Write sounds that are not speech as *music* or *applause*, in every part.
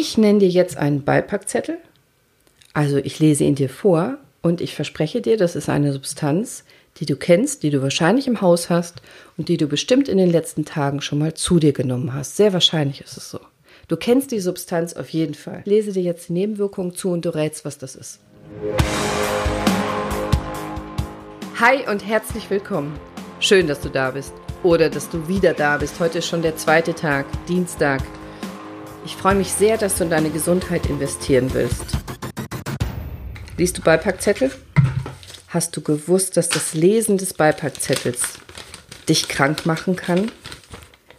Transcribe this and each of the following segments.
Ich nenne dir jetzt einen Beipackzettel. Also ich lese ihn dir vor und ich verspreche dir, das ist eine Substanz, die du kennst, die du wahrscheinlich im Haus hast und die du bestimmt in den letzten Tagen schon mal zu dir genommen hast. Sehr wahrscheinlich ist es so. Du kennst die Substanz auf jeden Fall. Lese dir jetzt die Nebenwirkungen zu und du rätst, was das ist. Hi und herzlich willkommen. Schön, dass du da bist oder dass du wieder da bist. Heute ist schon der zweite Tag, Dienstag. Ich freue mich sehr, dass du in deine Gesundheit investieren willst. Liest du Beipackzettel? Hast du gewusst, dass das Lesen des Beipackzettels dich krank machen kann?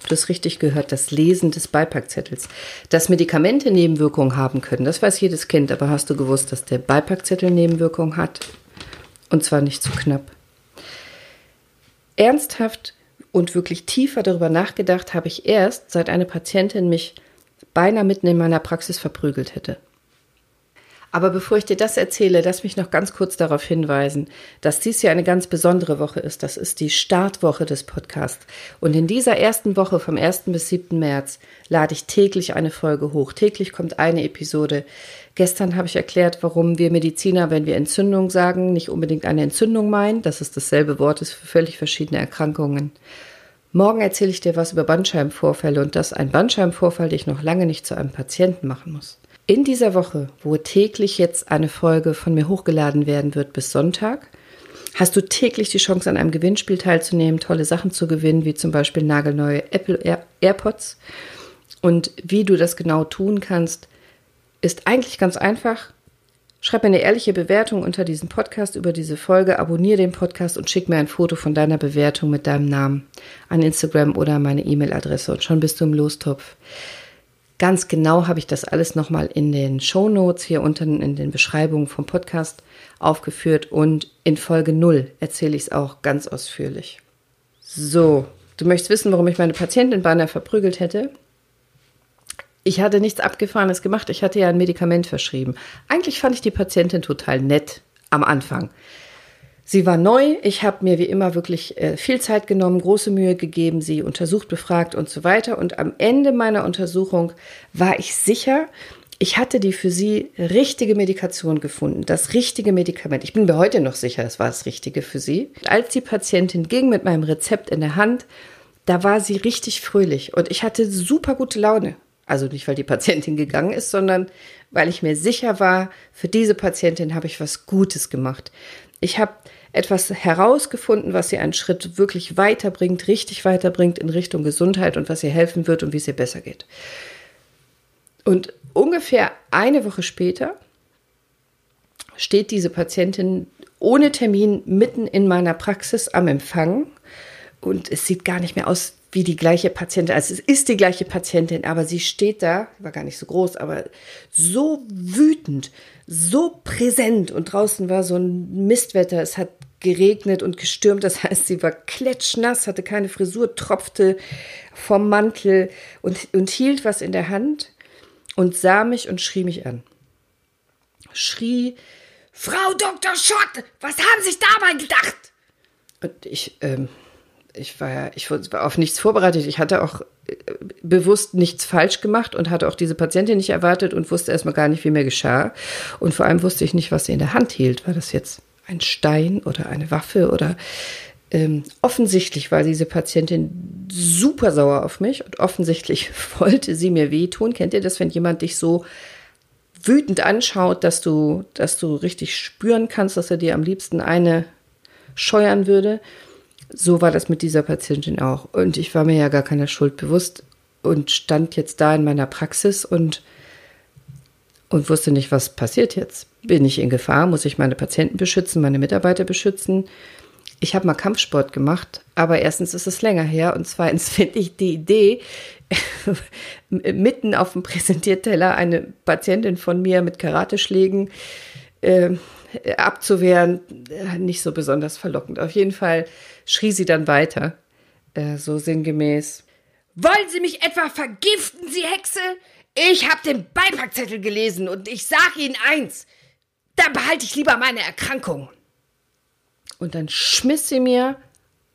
Du hast richtig gehört, das Lesen des Beipackzettels. Dass Medikamente Nebenwirkungen haben können, das weiß jedes Kind, aber hast du gewusst, dass der Beipackzettel Nebenwirkungen hat? Und zwar nicht zu knapp. Ernsthaft und wirklich tiefer darüber nachgedacht habe ich erst, seit eine Patientin mich beinahe mitten in meiner Praxis verprügelt hätte. Aber bevor ich dir das erzähle, lass mich noch ganz kurz darauf hinweisen, dass dies ja eine ganz besondere Woche ist. Das ist die Startwoche des Podcasts. Und in dieser ersten Woche vom 1. bis 7. März lade ich täglich eine Folge hoch. Täglich kommt eine Episode. Gestern habe ich erklärt, warum wir Mediziner, wenn wir Entzündung sagen, nicht unbedingt eine Entzündung meinen. Das ist dasselbe Wort ist für völlig verschiedene Erkrankungen. Morgen erzähle ich dir was über Bandscheibenvorfälle und das ein Bandscheibenvorfall, den ich noch lange nicht zu einem Patienten machen muss. In dieser Woche, wo täglich jetzt eine Folge von mir hochgeladen werden wird bis Sonntag, hast du täglich die Chance, an einem Gewinnspiel teilzunehmen, tolle Sachen zu gewinnen, wie zum Beispiel nagelneue Apple Air AirPods. Und wie du das genau tun kannst, ist eigentlich ganz einfach. Schreib mir eine ehrliche Bewertung unter diesem Podcast über diese Folge, abonniere den Podcast und schick mir ein Foto von deiner Bewertung mit deinem Namen an Instagram oder meine E-Mail-Adresse und schon bist du im Lostopf. Ganz genau habe ich das alles nochmal in den Show Notes hier unten in den Beschreibungen vom Podcast aufgeführt und in Folge 0 erzähle ich es auch ganz ausführlich. So, du möchtest wissen, warum ich meine Patientin beinahe verprügelt hätte? Ich hatte nichts Abgefahrenes gemacht. Ich hatte ja ein Medikament verschrieben. Eigentlich fand ich die Patientin total nett am Anfang. Sie war neu. Ich habe mir wie immer wirklich äh, viel Zeit genommen, große Mühe gegeben, sie untersucht, befragt und so weiter. Und am Ende meiner Untersuchung war ich sicher, ich hatte die für sie richtige Medikation gefunden, das richtige Medikament. Ich bin mir heute noch sicher, es war das Richtige für sie. Als die Patientin ging mit meinem Rezept in der Hand, da war sie richtig fröhlich und ich hatte super gute Laune. Also nicht, weil die Patientin gegangen ist, sondern weil ich mir sicher war, für diese Patientin habe ich was Gutes gemacht. Ich habe etwas herausgefunden, was sie einen Schritt wirklich weiterbringt, richtig weiterbringt in Richtung Gesundheit und was ihr helfen wird und wie es ihr besser geht. Und ungefähr eine Woche später steht diese Patientin ohne Termin mitten in meiner Praxis am Empfang und es sieht gar nicht mehr aus wie die gleiche Patientin. Also es ist die gleiche Patientin, aber sie steht da, war gar nicht so groß, aber so wütend, so präsent und draußen war so ein Mistwetter. Es hat geregnet und gestürmt. Das heißt, sie war klatschnass, hatte keine Frisur, tropfte vom Mantel und, und hielt was in der Hand und sah mich und schrie mich an. Schrie, Frau Dr. Schott, was haben Sie sich dabei gedacht? Und ich, ähm, ich war ja, ich war auf nichts vorbereitet. Ich hatte auch äh, bewusst nichts falsch gemacht und hatte auch diese Patientin nicht erwartet und wusste erstmal gar nicht, wie mir geschah. Und vor allem wusste ich nicht, was sie in der Hand hielt. War das jetzt ein Stein oder eine Waffe oder ähm, offensichtlich war diese Patientin super sauer auf mich und offensichtlich *laughs* wollte sie mir wehtun. Kennt ihr das, wenn jemand dich so wütend anschaut, dass du, dass du richtig spüren kannst, dass er dir am liebsten eine scheuern würde? So war das mit dieser Patientin auch. Und ich war mir ja gar keiner Schuld bewusst und stand jetzt da in meiner Praxis und und wusste nicht, was passiert jetzt. Bin ich in Gefahr? Muss ich meine Patienten beschützen, meine Mitarbeiter beschützen? Ich habe mal Kampfsport gemacht, aber erstens ist es länger her und zweitens *laughs* finde ich die Idee, *laughs* mitten auf dem Präsentierteller eine Patientin von mir mit Karateschlägen äh, abzuwehren, äh, nicht so besonders verlockend. Auf jeden Fall schrie sie dann weiter, äh, so sinngemäß. Wollen Sie mich etwa vergiften, Sie Hexe? Ich habe den Beipackzettel gelesen und ich sage Ihnen eins, da behalte ich lieber meine Erkrankung. Und dann schmiss sie mir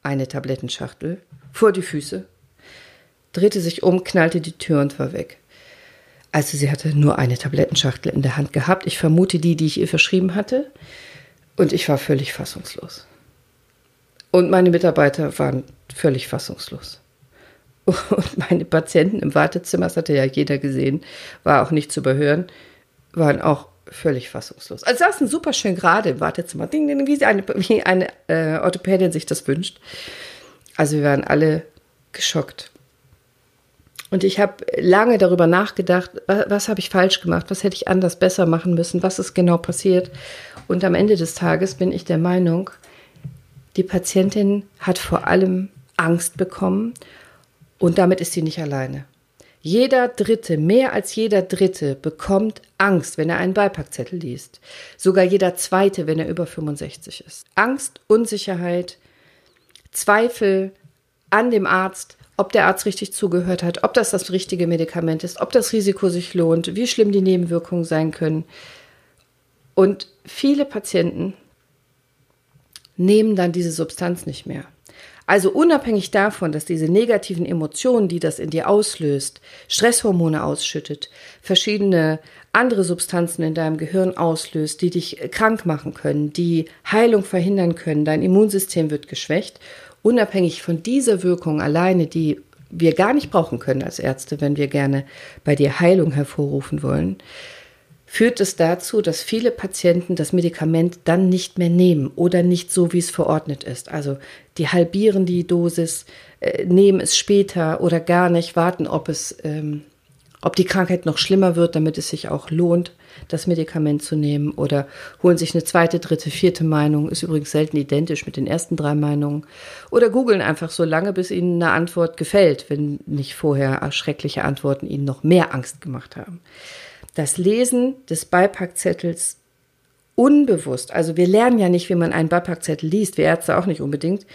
eine Tablettenschachtel vor die Füße, drehte sich um, knallte die Tür und war weg. Also sie hatte nur eine Tablettenschachtel in der Hand gehabt. Ich vermute die, die ich ihr verschrieben hatte. Und ich war völlig fassungslos. Und meine Mitarbeiter waren völlig fassungslos. *laughs* Und meine Patienten im Wartezimmer, das hatte ja jeder gesehen, war auch nicht zu überhören, waren auch völlig fassungslos. Also saßen super schön gerade im Wartezimmer, wie eine, wie eine äh, Orthopädin sich das wünscht. Also wir waren alle geschockt. Und ich habe lange darüber nachgedacht, was, was habe ich falsch gemacht, was hätte ich anders besser machen müssen, was ist genau passiert. Und am Ende des Tages bin ich der Meinung, die Patientin hat vor allem Angst bekommen und damit ist sie nicht alleine. Jeder Dritte, mehr als jeder Dritte bekommt Angst, wenn er einen Beipackzettel liest. Sogar jeder Zweite, wenn er über 65 ist. Angst, Unsicherheit, Zweifel an dem Arzt, ob der Arzt richtig zugehört hat, ob das das richtige Medikament ist, ob das Risiko sich lohnt, wie schlimm die Nebenwirkungen sein können. Und viele Patienten nehmen dann diese Substanz nicht mehr. Also unabhängig davon, dass diese negativen Emotionen, die das in dir auslöst, Stresshormone ausschüttet, verschiedene andere Substanzen in deinem Gehirn auslöst, die dich krank machen können, die Heilung verhindern können, dein Immunsystem wird geschwächt unabhängig von dieser Wirkung alleine, die wir gar nicht brauchen können als Ärzte, wenn wir gerne bei dir Heilung hervorrufen wollen, führt es dazu, dass viele Patienten das Medikament dann nicht mehr nehmen oder nicht so, wie es verordnet ist. Also die halbieren die Dosis, äh, nehmen es später oder gar nicht, warten, ob es, ähm, ob die Krankheit noch schlimmer wird, damit es sich auch lohnt das Medikament zu nehmen. Oder holen sich eine zweite, dritte, vierte Meinung, ist übrigens selten identisch mit den ersten drei Meinungen. Oder googeln einfach so lange, bis ihnen eine Antwort gefällt, wenn nicht vorher erschreckliche Antworten ihnen noch mehr Angst gemacht haben. Das Lesen des Beipackzettels unbewusst, also wir lernen ja nicht, wie man einen Beipackzettel liest, wir Ärzte auch nicht unbedingt,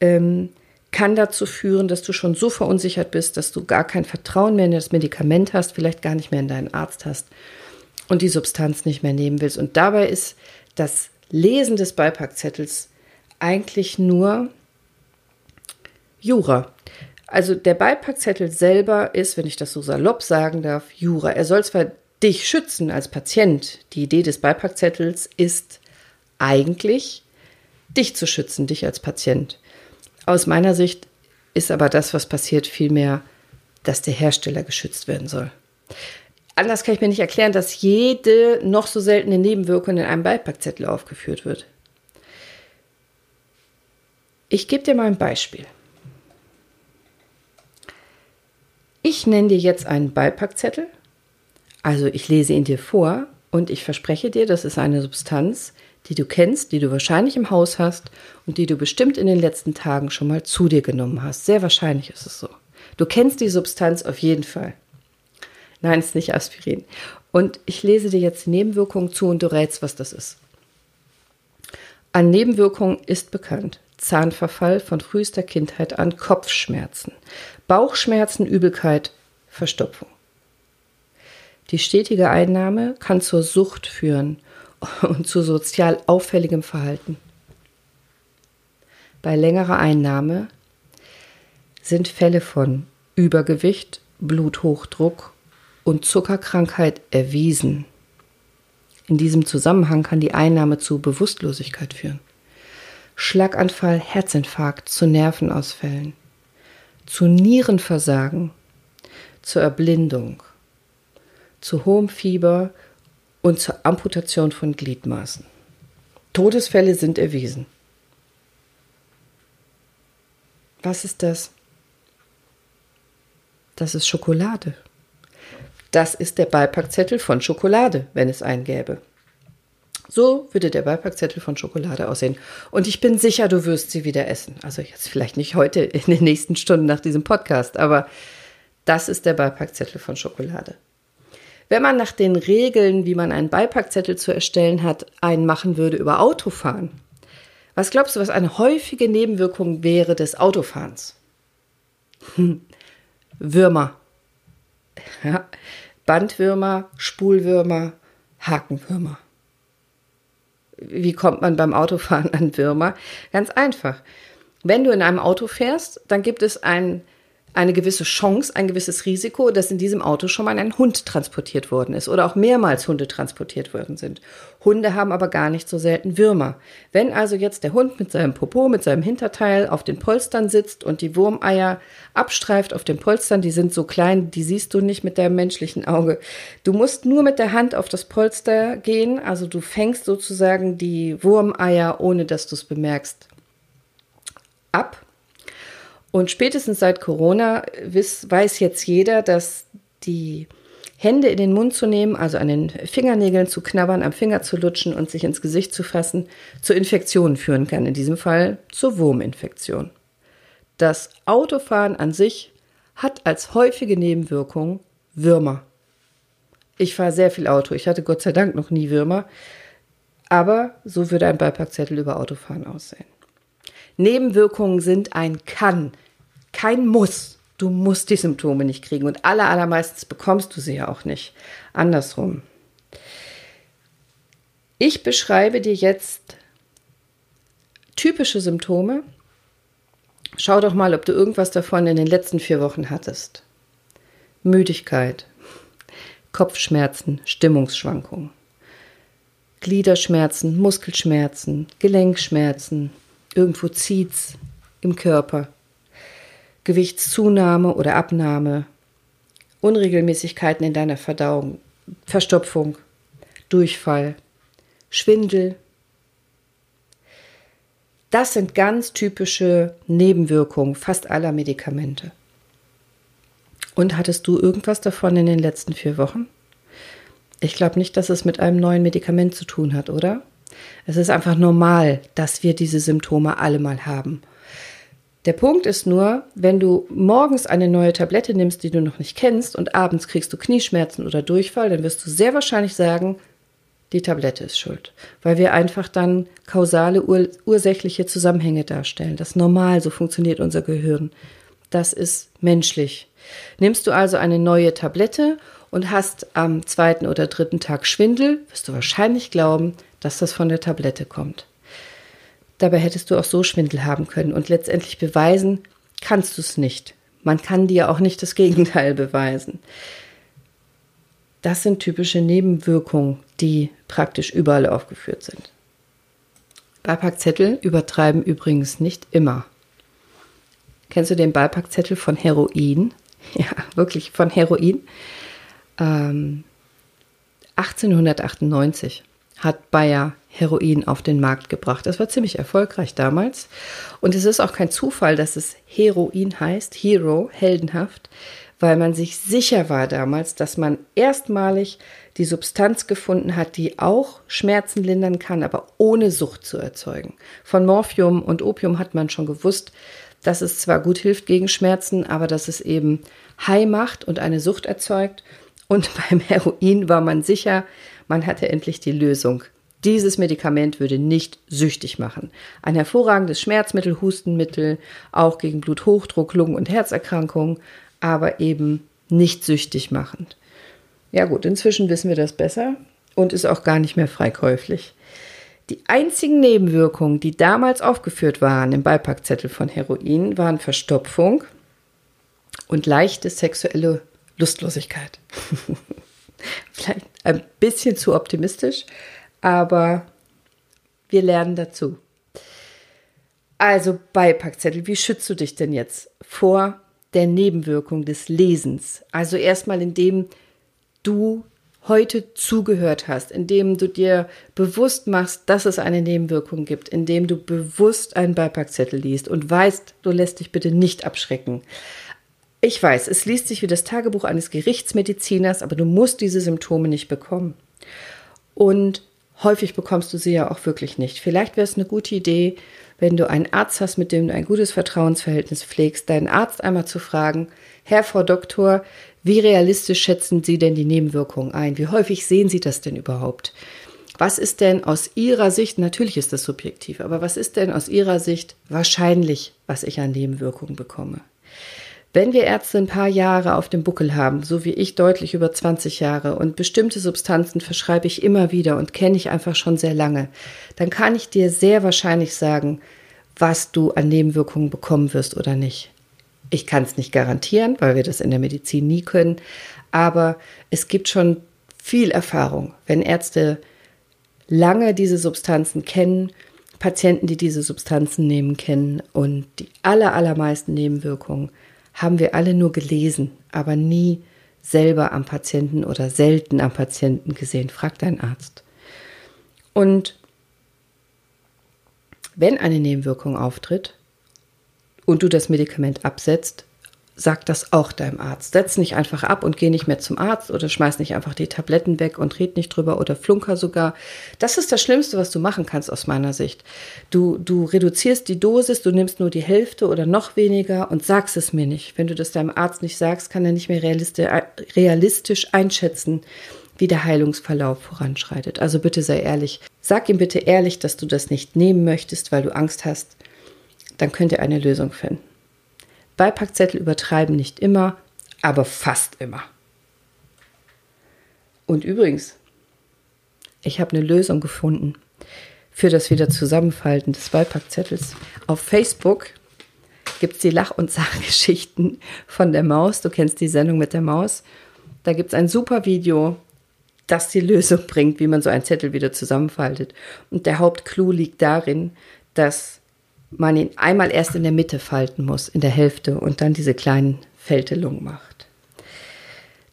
ähm, kann dazu führen, dass du schon so verunsichert bist, dass du gar kein Vertrauen mehr in das Medikament hast, vielleicht gar nicht mehr in deinen Arzt hast und die Substanz nicht mehr nehmen willst. Und dabei ist das Lesen des Beipackzettels eigentlich nur Jura. Also der Beipackzettel selber ist, wenn ich das so salopp sagen darf, Jura. Er soll zwar dich schützen als Patient. Die Idee des Beipackzettels ist eigentlich, dich zu schützen, dich als Patient. Aus meiner Sicht ist aber das, was passiert, vielmehr, dass der Hersteller geschützt werden soll anders kann ich mir nicht erklären, dass jede noch so seltene Nebenwirkung in einem Beipackzettel aufgeführt wird. Ich gebe dir mal ein Beispiel. Ich nenne dir jetzt einen Beipackzettel, also ich lese ihn dir vor und ich verspreche dir, das ist eine Substanz, die du kennst, die du wahrscheinlich im Haus hast und die du bestimmt in den letzten Tagen schon mal zu dir genommen hast. Sehr wahrscheinlich ist es so. Du kennst die Substanz auf jeden Fall. Nein, es ist nicht Aspirin. Und ich lese dir jetzt die Nebenwirkungen zu und du rätst, was das ist. An Nebenwirkungen ist bekannt Zahnverfall von frühester Kindheit an, Kopfschmerzen, Bauchschmerzen, Übelkeit, Verstopfung. Die stetige Einnahme kann zur Sucht führen und zu sozial auffälligem Verhalten. Bei längerer Einnahme sind Fälle von Übergewicht, Bluthochdruck und Zuckerkrankheit erwiesen. In diesem Zusammenhang kann die Einnahme zu Bewusstlosigkeit führen. Schlaganfall, Herzinfarkt, zu Nervenausfällen, zu Nierenversagen, zur Erblindung, zu hohem Fieber und zur Amputation von Gliedmaßen. Todesfälle sind erwiesen. Was ist das? Das ist Schokolade. Das ist der Beipackzettel von Schokolade, wenn es einen gäbe. So würde der Beipackzettel von Schokolade aussehen. Und ich bin sicher, du wirst sie wieder essen. Also jetzt vielleicht nicht heute in den nächsten Stunden nach diesem Podcast, aber das ist der Beipackzettel von Schokolade. Wenn man nach den Regeln, wie man einen Beipackzettel zu erstellen hat, einen machen würde über Autofahren, was glaubst du, was eine häufige Nebenwirkung wäre des Autofahrens? Hm. Würmer. *laughs* Ja. Bandwürmer, Spulwürmer, Hakenwürmer. Wie kommt man beim Autofahren an Würmer? Ganz einfach. Wenn du in einem Auto fährst, dann gibt es ein, eine gewisse Chance, ein gewisses Risiko, dass in diesem Auto schon mal ein Hund transportiert worden ist oder auch mehrmals Hunde transportiert worden sind. Hunde haben aber gar nicht so selten Würmer. Wenn also jetzt der Hund mit seinem Popo, mit seinem Hinterteil auf den Polstern sitzt und die Wurmeier abstreift auf den Polstern, die sind so klein, die siehst du nicht mit deinem menschlichen Auge. Du musst nur mit der Hand auf das Polster gehen, also du fängst sozusagen die Wurmeier, ohne dass du es bemerkst, ab und spätestens seit Corona weiß jetzt jeder, dass die Hände in den Mund zu nehmen, also an den Fingernägeln zu knabbern, am Finger zu lutschen und sich ins Gesicht zu fassen, zu Infektionen führen kann. In diesem Fall zur Wurminfektion. Das Autofahren an sich hat als häufige Nebenwirkung Würmer. Ich fahre sehr viel Auto. Ich hatte Gott sei Dank noch nie Würmer. Aber so würde ein Beipackzettel über Autofahren aussehen. Nebenwirkungen sind ein Kann, kein Muss. Du musst die Symptome nicht kriegen und aller, allermeistens bekommst du sie ja auch nicht. Andersrum. Ich beschreibe dir jetzt typische Symptome. Schau doch mal, ob du irgendwas davon in den letzten vier Wochen hattest. Müdigkeit, Kopfschmerzen, Stimmungsschwankungen, Gliederschmerzen, Muskelschmerzen, Gelenkschmerzen, Irgendwo zieht's im Körper. Gewichtszunahme oder Abnahme, Unregelmäßigkeiten in deiner Verdauung, Verstopfung, Durchfall, Schwindel. Das sind ganz typische Nebenwirkungen fast aller Medikamente. Und hattest du irgendwas davon in den letzten vier Wochen? Ich glaube nicht, dass es mit einem neuen Medikament zu tun hat, oder? Es ist einfach normal, dass wir diese Symptome alle mal haben. Der Punkt ist nur, wenn du morgens eine neue Tablette nimmst, die du noch nicht kennst, und abends kriegst du Knieschmerzen oder Durchfall, dann wirst du sehr wahrscheinlich sagen, die Tablette ist schuld, weil wir einfach dann kausale, ur ursächliche Zusammenhänge darstellen. Das ist normal, so funktioniert unser Gehirn. Das ist menschlich. Nimmst du also eine neue Tablette und hast am zweiten oder dritten Tag Schwindel, wirst du wahrscheinlich glauben, dass das von der Tablette kommt. Dabei hättest du auch so Schwindel haben können und letztendlich beweisen kannst du es nicht. Man kann dir auch nicht das Gegenteil beweisen. Das sind typische Nebenwirkungen, die praktisch überall aufgeführt sind. Beipackzettel übertreiben übrigens nicht immer. Kennst du den Beipackzettel von Heroin? *laughs* Ja, wirklich von Heroin. Ähm, 1898 hat Bayer Heroin auf den Markt gebracht. Das war ziemlich erfolgreich damals. Und es ist auch kein Zufall, dass es Heroin heißt, Hero, heldenhaft, weil man sich sicher war damals, dass man erstmalig die Substanz gefunden hat, die auch Schmerzen lindern kann, aber ohne Sucht zu erzeugen. Von Morphium und Opium hat man schon gewusst, dass es zwar gut hilft gegen Schmerzen, aber dass es eben High macht und eine Sucht erzeugt. Und *laughs* beim Heroin war man sicher, man hatte endlich die Lösung. Dieses Medikament würde nicht süchtig machen. Ein hervorragendes Schmerzmittel, Hustenmittel, auch gegen Bluthochdruck, Lungen- und Herzerkrankungen, aber eben nicht süchtig machend. Ja gut, inzwischen wissen wir das besser und ist auch gar nicht mehr freikäuflich. Die einzigen Nebenwirkungen, die damals aufgeführt waren im Beipackzettel von Heroin, waren Verstopfung und leichte sexuelle Lustlosigkeit. *laughs* *laughs* Vielleicht ein bisschen zu optimistisch, aber wir lernen dazu. Also Beipackzettel, wie schützt du dich denn jetzt vor der Nebenwirkung des Lesens? Also erstmal, indem du heute zugehört hast, indem du dir bewusst machst, dass es eine Nebenwirkung gibt, indem du bewusst einen Beipackzettel liest und weißt, du lässt dich bitte nicht abschrecken. Ich weiß, es liest sich wie das Tagebuch eines Gerichtsmediziners, aber du musst diese Symptome nicht bekommen. Und häufig bekommst du sie ja auch wirklich nicht. Vielleicht wäre es eine gute Idee, wenn du einen Arzt hast, mit dem du ein gutes Vertrauensverhältnis pflegst, deinen Arzt einmal zu fragen, Herr, Frau Doktor, wie realistisch schätzen Sie denn die Nebenwirkungen ein? Wie häufig sehen Sie das denn überhaupt? Was ist denn aus Ihrer Sicht, natürlich ist das subjektiv, aber was ist denn aus Ihrer Sicht wahrscheinlich, was ich an Nebenwirkungen bekomme? Wenn wir Ärzte ein paar Jahre auf dem Buckel haben, so wie ich deutlich über 20 Jahre und bestimmte Substanzen verschreibe ich immer wieder und kenne ich einfach schon sehr lange, dann kann ich dir sehr wahrscheinlich sagen, was du an Nebenwirkungen bekommen wirst oder nicht. Ich kann es nicht garantieren, weil wir das in der Medizin nie können. Aber es gibt schon viel Erfahrung, wenn Ärzte lange diese Substanzen kennen, Patienten, die diese Substanzen nehmen, kennen und die aller, allermeisten Nebenwirkungen haben wir alle nur gelesen, aber nie selber am Patienten oder selten am Patienten gesehen. Frag deinen Arzt. Und wenn eine Nebenwirkung auftritt und du das Medikament absetzt, sag das auch deinem Arzt. Setz nicht einfach ab und geh nicht mehr zum Arzt oder schmeiß nicht einfach die Tabletten weg und red nicht drüber oder flunker sogar. Das ist das Schlimmste, was du machen kannst aus meiner Sicht. Du, du reduzierst die Dosis, du nimmst nur die Hälfte oder noch weniger und sagst es mir nicht. Wenn du das deinem Arzt nicht sagst, kann er nicht mehr realistisch einschätzen, wie der Heilungsverlauf voranschreitet. Also bitte sei ehrlich. Sag ihm bitte ehrlich, dass du das nicht nehmen möchtest, weil du Angst hast. Dann könnt ihr eine Lösung finden. Beipackzettel übertreiben nicht immer, aber fast immer. Und übrigens, ich habe eine Lösung gefunden für das wieder Zusammenfalten des Beipackzettels. Auf Facebook gibt es die Lach- und Sachgeschichten von der Maus. Du kennst die Sendung mit der Maus. Da gibt es ein super Video, das die Lösung bringt, wie man so einen Zettel wieder zusammenfaltet. Und der Hauptclou liegt darin, dass man ihn einmal erst in der Mitte falten muss, in der Hälfte und dann diese kleinen Fältelungen macht.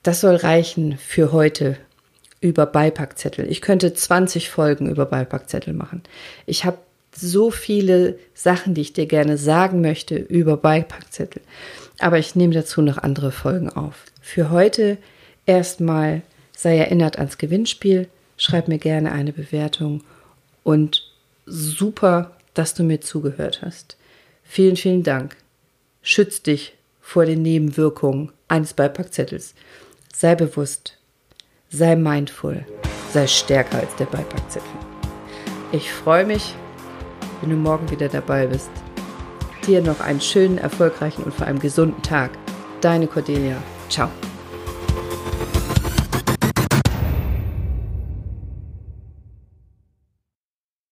Das soll reichen für heute über Beipackzettel. Ich könnte 20 Folgen über Beipackzettel machen. Ich habe so viele Sachen, die ich dir gerne sagen möchte über Beipackzettel. Aber ich nehme dazu noch andere Folgen auf. Für heute erstmal sei erinnert ans Gewinnspiel, schreib mir gerne eine Bewertung und super dass du mir zugehört hast. Vielen, vielen Dank. Schütz dich vor den Nebenwirkungen eines Beipackzettels. Sei bewusst, sei mindful, sei stärker als der Beipackzettel. Ich freue mich, wenn du morgen wieder dabei bist. Dir noch einen schönen, erfolgreichen und vor allem gesunden Tag. Deine Cordelia. Ciao.